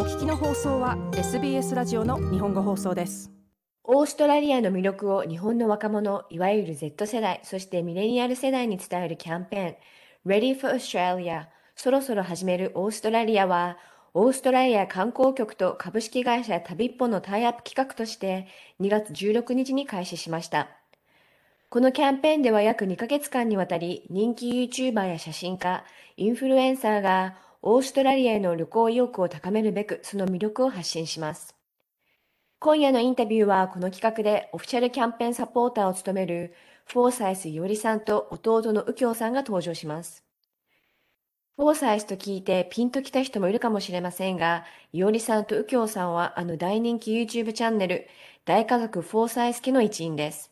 お聞きの放送は SBS ラジオの日本語放送ですオーストラリアの魅力を日本の若者、いわゆる Z 世代、そしてミレニアル世代に伝えるキャンペーン Ready for Australia そろそろ始めるオーストラリアはオーストラリア観光局と株式会社旅っぽのタイアップ企画として2月16日に開始しました。このキャンペーンでは約2ヶ月間にわたり人気 YouTuber や写真家、インフルエンサーがオーストラリアへの旅行意欲を高めるべくその魅力を発信します。今夜のインタビューはこの企画でオフィシャルキャンペーンサポーターを務めるフォーサイスいおりさんと弟の右京さんが登場します。フォーサイスと聞いてピンときた人もいるかもしれませんが、いおりさんと右京さんはあの大人気 YouTube チャンネル、大家族フォーサイス家の一員です。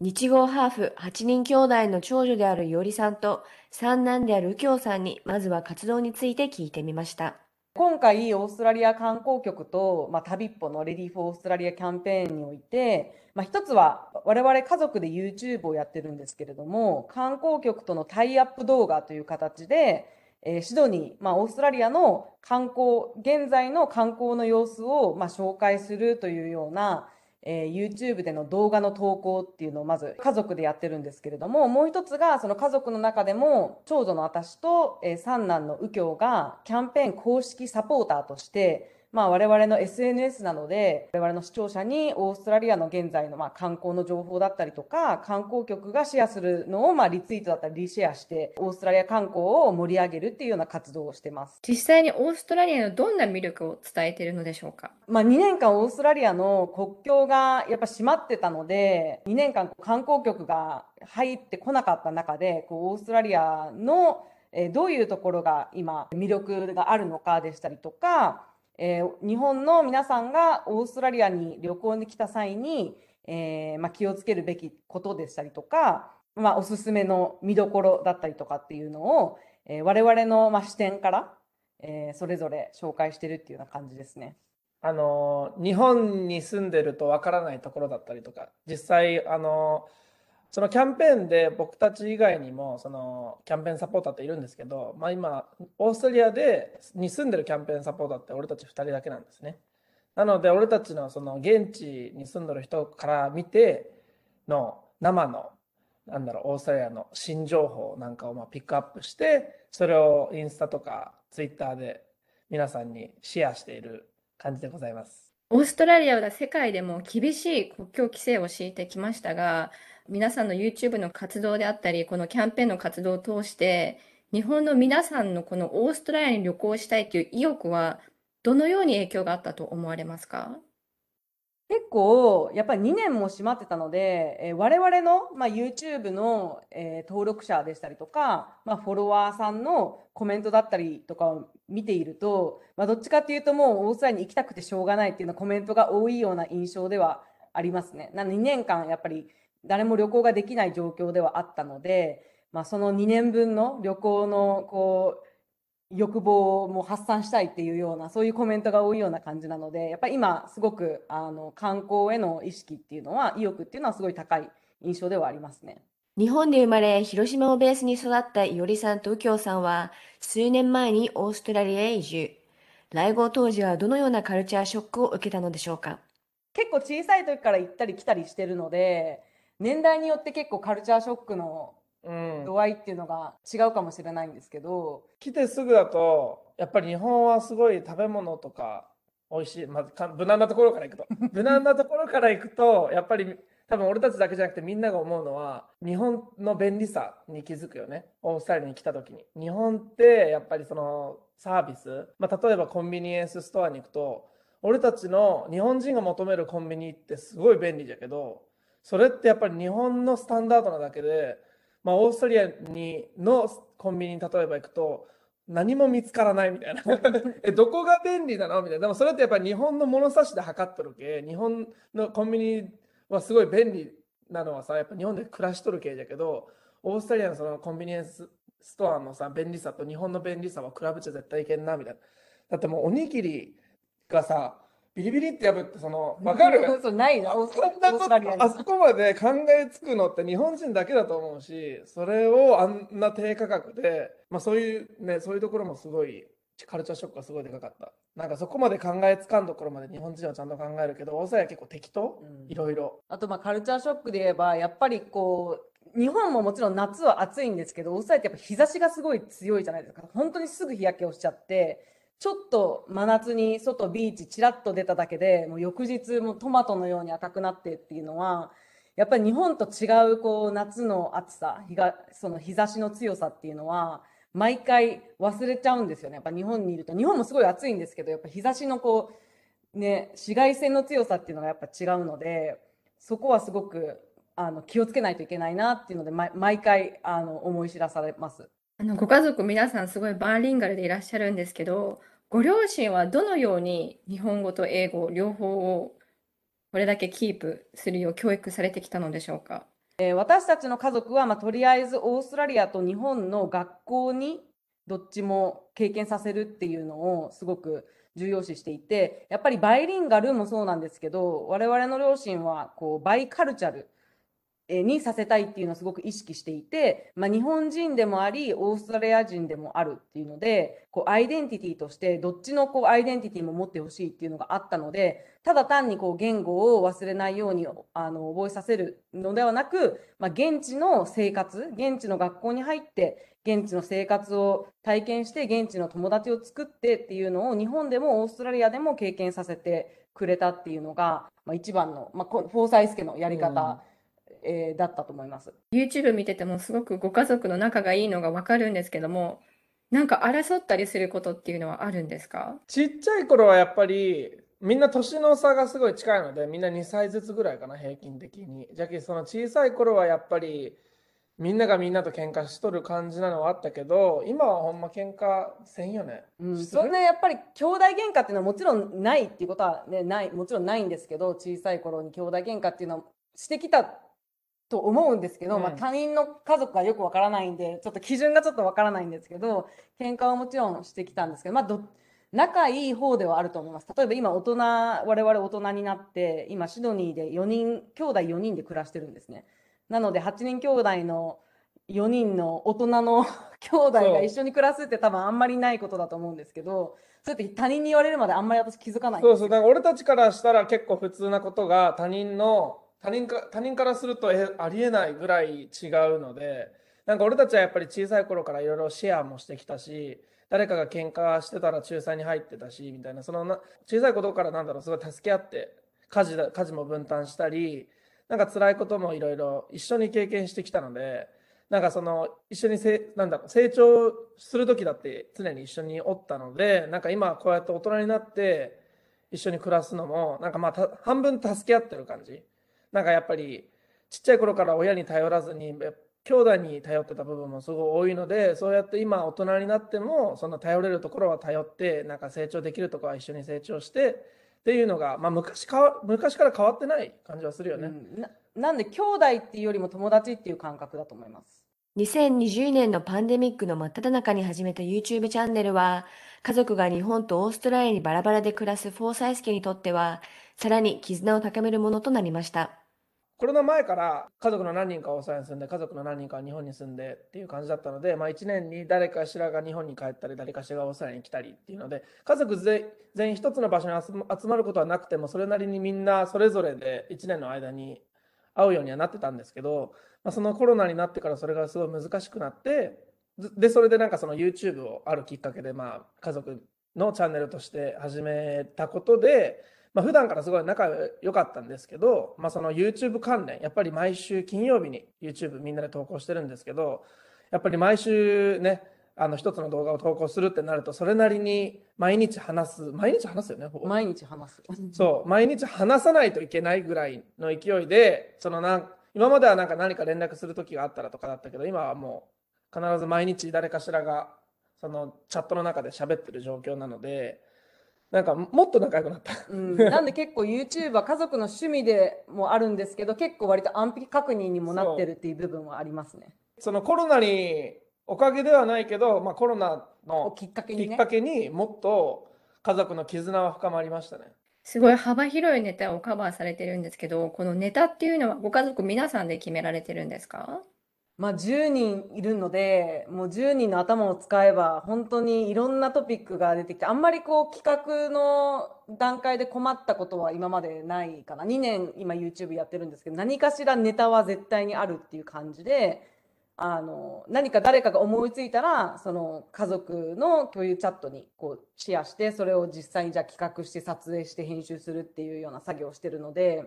日豪ハーフ8人兄弟の長女であるいおりさんと三男である右京さんにまずは活動について聞いてみました。今回、オーストラリア観光局と、まあ、 TABIPPO の Ready for Australia キャンペーンにおいて、まあ、一つは我々家族で YouTube をやってるんですけれども、観光局とのタイアップ動画という形で、えー、シドニー、まあ、オーストラリアの観光、現在の観光の様子を、まあ、紹介するというような、えー、YouTube での動画の投稿っていうのをまず家族でやってるんですけれども、もう一つがその家族の中でも長女の私と、えー、三男の右京がキャンペーン公式サポーターとしてまあ、我々の SNS なので、我々の視聴者にオーストラリアの現在のまあ観光の情報だったりとか、観光局がシェアするのをまあリツイートだったりリシェアして、オーストラリア観光を盛り上げるっていうような活動をしてます。実際にオーストラリアのどんな魅力を伝えているのでしょうか？まあ、2年間オーストラリアの国境がやっぱ閉まってたので、2年間観光局が入ってこなかった中で、こうオーストラリアのどういうところが今魅力があるのかでしたりとか、えー、日本の皆さんがオーストラリアに旅行に来た際に、えー、まあ、気をつけるべきことでしたりとか、まあ、おすすめの見どころだったりとかっていうのを、えー、我々の、まあ、視点から、えそれぞれ紹介してるっていうような感じですね。あの日本に住んでるとわからないところだったりとか実際あのそのキャンペーンで僕たち以外にもそのキャンペーンサポーターっているんですけど、まあ、今オーストリアでに住んでるキャンペーンサポーターって俺たち2人だけなんですね。なので俺たちのその現地に住んでる人から見ての生のなんだろうオーストラリアの新情報なんかをまあピックアップしてそれをインスタとかツイッターで皆さんにシェアしている感じでございます。オーストラリアは世界でも厳しい国境規制を敷いてきましたが皆さんの YouTube の活動であったり、このキャンペーンの活動を通して、日本の皆さんのこのオーストラリアに旅行したいという意欲は、どのように影響があったと思われますか？結構、やっぱり2年も閉まってたので、えー、我々の、まあ、YouTube の、えー、登録者でしたりとか、まあ、フォロワーさんのコメントだったりとかを見ていると、まあ、どっちかっていうともうオーストラリアに行きたくてしょうがないっていうようなコメントが多いような印象ではありますね。なので2年間やっぱり誰も旅行ができない状況ではあったので、まあ、その2年分の旅行のこう欲望も発散したいっていうようなそういうコメントが多いような感じなのでやっぱり今すごくあの観光への意識っていうのは意欲っていうのはすごい高い印象ではありますね。日本で生まれ広島をベースに育ったいおりさんと右京さんは数年前にオーストラリアへ移住来郷当時はどのようなカルチャーショックを受けたのでしょうか？結構小さい時から行ったり来たりしてるので年代によって結構カルチャーショックの度合いっていうのが違うかもしれないんですけど、うん、来てすぐだとやっぱり日本はすごい食べ物とか美味しい、まず無難なところから行くと。無難なところから行くとやっぱり多分俺たちだけじゃなくてみんなが思うのは日本の便利さに気づくよね。オーストラリアに来た時に。日本ってやっぱりそのサービス、まあ、例えばコンビニエンスストアに行くと俺たちの日本人が求めるコンビニってすごい便利だけどそれってやっぱり日本のスタンダードなだけで、まあ、オーストリアにのコンビニに例えば行くと何も見つからないみたいな。えどこが便利なの？みたいな。でもそれってやっぱり日本の物差しで測っとるけ日本のコンビニはすごい便利なのはさやっぱ日本で暮らしとる系だけどオーストリアのそのコンビニエンスストアのさ便利さと日本の便利さは比べちゃ絶対いけんなみたいな。だってもうおにぎりがさビリビリって破ってその分かる？そうないなそんなことあそこまで考えつくのって日本人だけだと思うしそれをあんな低価格で、まあ、そういうねそういうところもすごいカルチャーショックがすごいでかかった。なんかそこまで考えつかんところまで日本人はちゃんと考えるけど、オーストラリアは結構適当。うん。いろいろ。あとまあカルチャーショックで言えばやっぱりこう日本ももちろん夏は暑いんですけどオーストラリアってやっぱ日差しがすごい強いじゃないですか本当にすぐ日焼けをしちゃってちょっと真夏に外ビーチちらっと出ただけでもう翌日もトマトのように赤くなってっていうのはやっぱり日本と違うこう夏の暑さ日がその日差しの強さっていうのは毎回忘れちゃうんですよねやっぱ日本にいると日本もすごい暑いんですけどやっぱ日差しのこうね紫外線の強さっていうのがやっぱ違うのでそこはすごくあの気をつけないといけないなっていうので毎回あの思い知らされます。あのご家族皆さんすごいバーリンガルでいらっしゃるんですけど、ご両親はどのように日本語と英語両方をこれだけキープするよう教育されてきたのでしょうか？えー私たちの家族は、まあ、とりあえずオーストラリアと日本の学校にどっちも経験させるっていうのをすごく重要視していてやっぱりバイリンガルもそうなんですけど我々の両親はこうバイカルチャルにさせたいっていうのをすごく意識していて、まあ、日本人でもありオーストラリア人でもあるっていうのでこうアイデンティティとしてどっちのこうアイデンティティも持ってほしいっていうのがあったのでただ単にこう言語を忘れないようにあの覚えさせるのではなく、まあ、現地の生活現地の学校に入って現地の生活を体験して現地の友達を作ってっていうのを日本でもオーストラリアでも経験させてくれたっていうのが、まあ、一番の、まあ、フォーサイス家のやり方、えーだったと思います。YouTube 見ててもすごくご家族の仲がいいのがわかるんですけども、なんか争ったりすることっていうのはあるんですか？ちっちゃい頃はやっぱりみんな年の差がすごい近いのでみんな2歳ずつぐらいかな平均的に。じゃけその小さい頃はやっぱりみんながみんなと喧嘩しとる感じなのはあったけど今はほんま喧嘩せんよね。うん、そんなやっぱり兄弟喧嘩っていうのはもちろんないっていうことは、ね、ないもちろんないんですけど小さい頃に兄弟喧嘩っていうのはしてきたと思うんですけど、うん。まあ、他人の家族がよくわからないんでちょっと基準がちょっとわからないんですけど喧嘩はもちろんしてきたんですけど、まあ、ど仲いい方ではあると思います。例えば今大人我々大人になって今シドニーで4人兄弟4人で暮らしてるんですね。なので8人兄弟の4人の大人の 兄弟が一緒に暮らすって多分あんまりないことだと思うんですけどそうやって他人に言われるまであんまり私気づかないんそうそう。だから俺たちからしたら結構普通なことが他人の他人か他人からするとえありえないぐらい違うのでなんか俺たちはやっぱり小さい頃からいろいろシェアもしてきたし誰かが喧嘩してたら仲裁に入ってたしみたいなそのな小さいことからなんだろうすごい助け合って家事だ家事も分担したりなんか辛いこともいろいろ一緒に経験してきたのでなんかその一緒にせなんだろう成長する時だって常に一緒におったのでなんか今こうやって大人になって一緒に暮らすのもなんかまあた半分助け合ってる感じ。なんかやっぱりちっちゃい頃から親に頼らずにえ兄弟に頼ってた部分もすごい多いのでそうやって今大人になってもその頼れるところは頼ってなんか成長できるところは一緒に成長してっていうのが、まあ、昔かわ昔から変わってない感じはするよね。うんななんで兄弟っていうよりも友達っていう感覚だと思います。2020年のパンデミックの真っ只中に始めた YouTube チャンネルは、家族が日本とオーストラリアにバラバラで暮らすフォーサイス家にとっては、さらに絆を高めるものとなりました。コロナ前から家族の何人かはオーストラリアに住んで家族の何人かは日本に住んでっていう感じだったので、まあ、1年に誰かしらが日本に帰ったり誰かしらがオーストラリアに来たりっていうので家族全員一つの場所に集まることはなくてもそれなりにみんなそれぞれで1年の間に会うようにはなってたんですけど、まあ、そのコロナになってからそれがすごい難しくなってでそれでなんかその YouTube をあるきっかけでまあ家族のチャンネルとして始めたことでまあ普段からすごい仲良かったんですけど、まあ、その YouTube 関連やっぱり毎週金曜日に YouTube みんなで投稿してるんですけどやっぱり毎週ねあの一つの動画を投稿するってなるとそれなりに毎日話す毎日話すよね毎日話す。そう毎日話さないといけないぐらいの勢いでそのなん今まではなんか何か連絡する時があったらとかだったけど今はもう必ず毎日誰かしらがそのチャットの中で喋ってる状況なのでなんかもっと仲良くなった。うん、なんで結構 YouTube は家族の趣味でもあるんですけど結構割と安否確認にもなってるっていう部分はありますね。そのコロナにおかげではないけど、まあ、コロナをのきっかけにねきっか。けにもっと家族の絆は深まりましたね。すごい幅広いネタをカバーされてるんですけど、このネタっていうのはご家族皆さんで決められてるんですか？まあ、10人いるので、もう10人の頭を使えば、本当にいろんなトピックが出てきて、あんまりこう企画の段階で困ったことは今までないかな。2年今 YouTube やってるんですけど、何かしらネタは絶対にあるっていう感じで、あの、何か誰かが思いついたら、その家族の共有チャットにこうシェアして、それを実際にじゃあ企画して撮影して編集するっていうような作業をしてるので、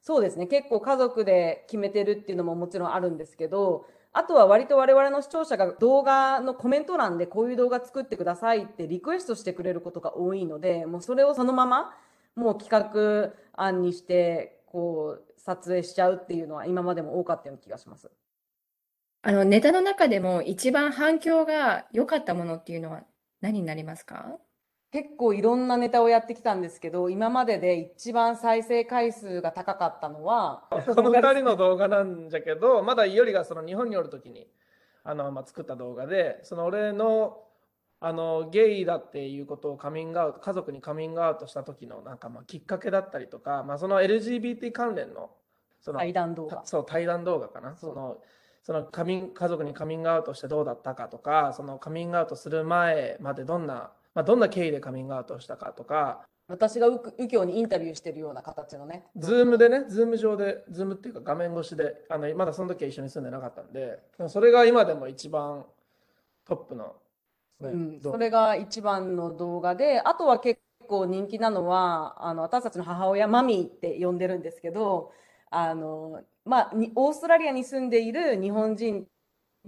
そうですね。結構家族で決めてるっていうのももちろんあるんですけど、あとは割と我々の視聴者が動画のコメント欄でこういう動画作ってくださいってリクエストしてくれることが多いので、もうそれをそのままもう企画案にしてこう撮影しちゃうっていうのは今までも多かったような気がします。あの、ネタの中でも一番反響が良かったものっていうのは何になりますか？結構いろんなネタをやってきたんですけど、今までで一番再生回数が高かったのは、この2人の動画なんじゃけど、まだいよりがその日本におるときにあの、まあ、作った動画で、その俺のあのゲイだっていうことをカミングアウト、家族にカミングアウトした時のなんかまあきっかけだったりとか、まあ、その LGBT 関連のその対談動画。そう対談動画かな。そのそのカミン家族にカミングアウトしてどうだったかとか、そのカミングアウトする前までどんな、まあ、どんな経緯でカミングアウトしたかとか、私が右京にインタビューしてるような形のね。ズームでね、ズーム上で、ズームっていうか画面越しで、あのまだその時は一緒に住んでなかったんで、それが今でも一番トップの、ねうん、それが一番の動画で、あとは結構人気なのは、あの私たちの母親、マミーって呼んでるんですけど、あのまあ、にオーストラリアに住んでいる日本人っ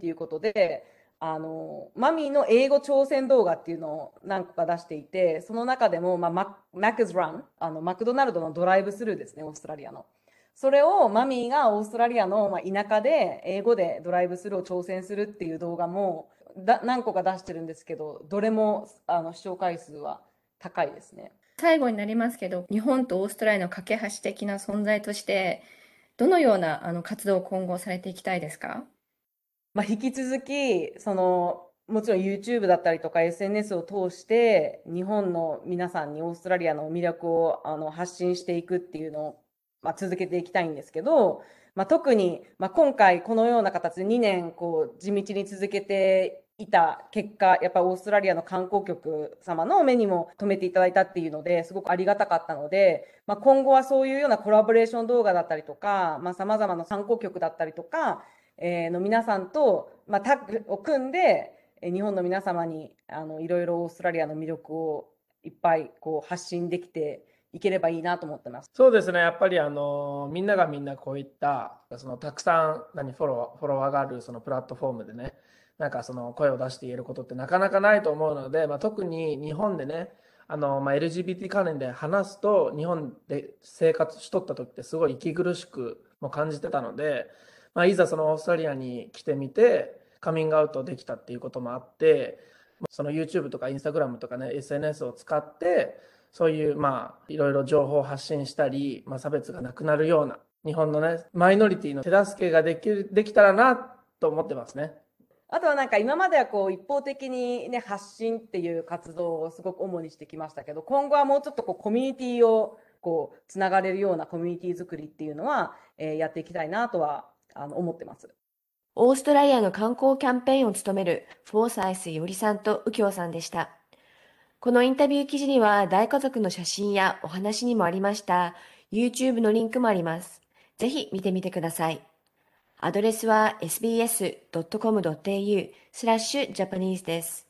ていうことで、あのマミーの英語挑戦動画っていうのを何個か出していて、その中でも、まあ、マ Macca's run、あのマクドナルドのドライブスルーですね、オーストラリアの。それをマミーがオーストラリアのまあ田舎で英語でドライブスルーを挑戦するっていう動画もだ何個か出してるんですけど、どれもあの視聴回数は高いですね。最後になりますけど、日本とオーストラリアの架け橋的な存在として、どのようなあの活動を今後されていきたいですか？まあ、引き続き、その、もちろん YouTube だったりとか SNS を通して、日本の皆さんにオーストラリアの魅力をあの発信していくっていうのを、まあ、続けていきたいんですけど、まあ、特に、まあ、今回このような形で2年こう地道に続けていた結果、やっぱりオーストラリアの観光局様の目にも留めていただいたっていうので、すごくありがたかったので、まあ、今後はそういうようなコラボレーション動画だったりとか、まあ、様々な観光局だったりとか、えーの皆さんと、まあ、タッグを組んで、日本の皆様にあのいろいろオーストラリアの魅力をいっぱいこう発信できていければいいなと思ってます。そうですね、やっぱりあのみんながみんなこういったそのたくさん何フォローフォロワーがあるそのプラットフォームでね、なんかその声を出して言えることってなかなかないと思うので、まあ、特に日本でね、あのまあ、LGBT 関連で話すと、日本で生活しとった時ってすごい息苦しくも感じてたので、まあ、いざそのオーストラリアに来てみて、カミングアウトできたっていうこともあって、その YouTube とか Instagram とかね、SNS を使って、そういう、まあ、いろいろ情報を発信したり、まあ、差別がなくなるような、日本のね、マイノリティの手助けができる、できたらなと思ってますね。あとはなんか今まではこう一方的にね発信っていう活動をすごく主にしてきましたけど今後はもうちょっとこうコミュニティをこうつながれるようなコミュニティ作りっていうのは、えーやっていきたいなとはあの思ってます。オーストラリアの観光キャンペーンを務めるフォーサイスよりさんと右京さんでした。このインタビュー記事には大家族の写真やお話にもありました YouTube のリンクもあります。ぜひ見てみてください。アドレスは sbs.com.au スラッシュジャパニーズです。